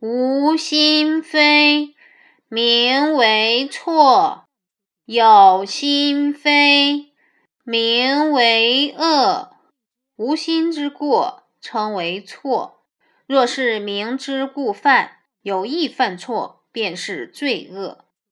无心非名为错有心非名为恶。无心之过称为错。若是明知故犯有意犯错便是罪恶。